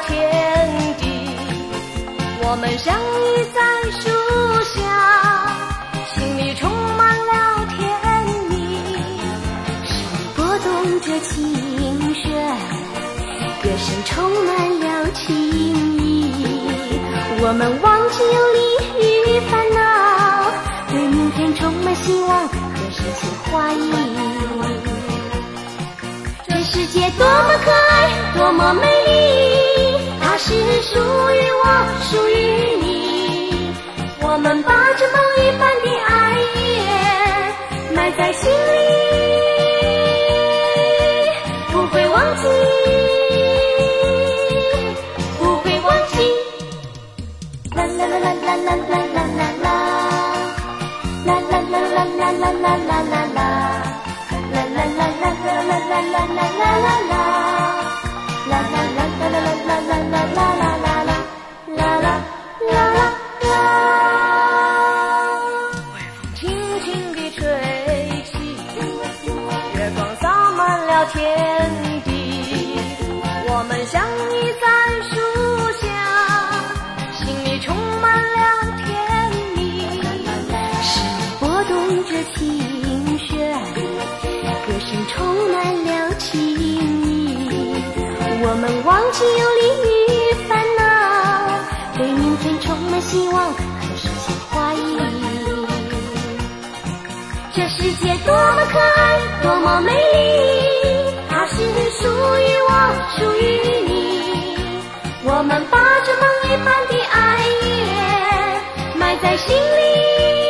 天地我们相依在树下，心里充满了甜蜜。是拨动着琴弦，歌声充满了情意。我们忘记忧虑与烦恼，对明天充满希望和诗情画意。这世界多么可爱，多么美丽，它是属于我，属于你。我们把这梦一般的爱恋埋在心里，不会忘记，不会忘记。啦啦啦啦啦啦啦啦啦啦，啦啦啦啦啦啦啦啦啦啦，啦啦啦啦啦啦啦啦啦啦啦啦，啦啦天地。我们相依在树下，心里充满了甜蜜。是拨动着琴弦，歌声充满了情意。我们忘记忧虑与烦恼，对明天充满希望和诗情画意。这世界多么可爱，属于你。我们把这梦一般的爱恋埋在心里。